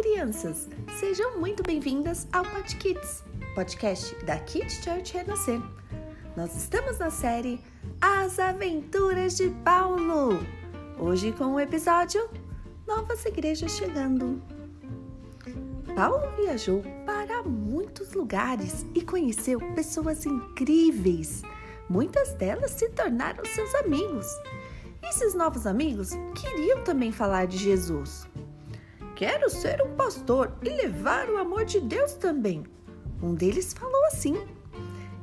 crianças! Sejam muito bem-vindas ao Pod Kids, podcast da Kids Church Renascer. Nós estamos na série As Aventuras de Paulo. Hoje com o episódio Novas Igrejas Chegando. Paulo viajou para muitos lugares e conheceu pessoas incríveis. Muitas delas se tornaram seus amigos. Esses novos amigos queriam também falar de Jesus. Quero ser um pastor e levar o amor de Deus também. Um deles falou assim.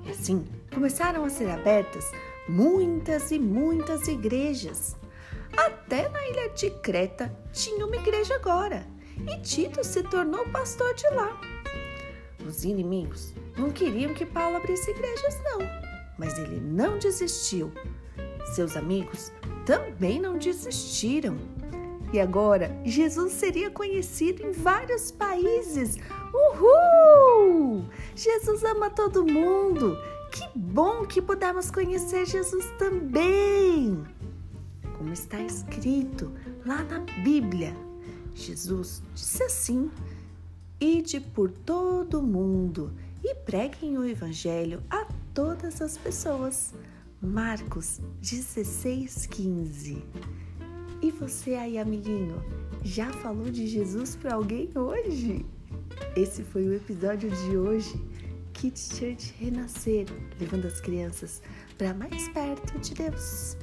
E assim começaram a ser abertas muitas e muitas igrejas. Até na ilha de Creta tinha uma igreja agora e Tito se tornou pastor de lá. Os inimigos não queriam que Paulo abrisse igrejas, não, mas ele não desistiu. Seus amigos também não desistiram. E agora Jesus seria conhecido em vários países. Uhul! Jesus ama todo mundo. Que bom que pudemos conhecer Jesus também. Como está escrito lá na Bíblia, Jesus disse assim: Ide por todo o mundo e preguem o Evangelho a todas as pessoas. Marcos 16, 15. E você aí, amiguinho, já falou de Jesus para alguém hoje? Esse foi o episódio de hoje. Kids Church Renascer, levando as crianças para mais perto de Deus.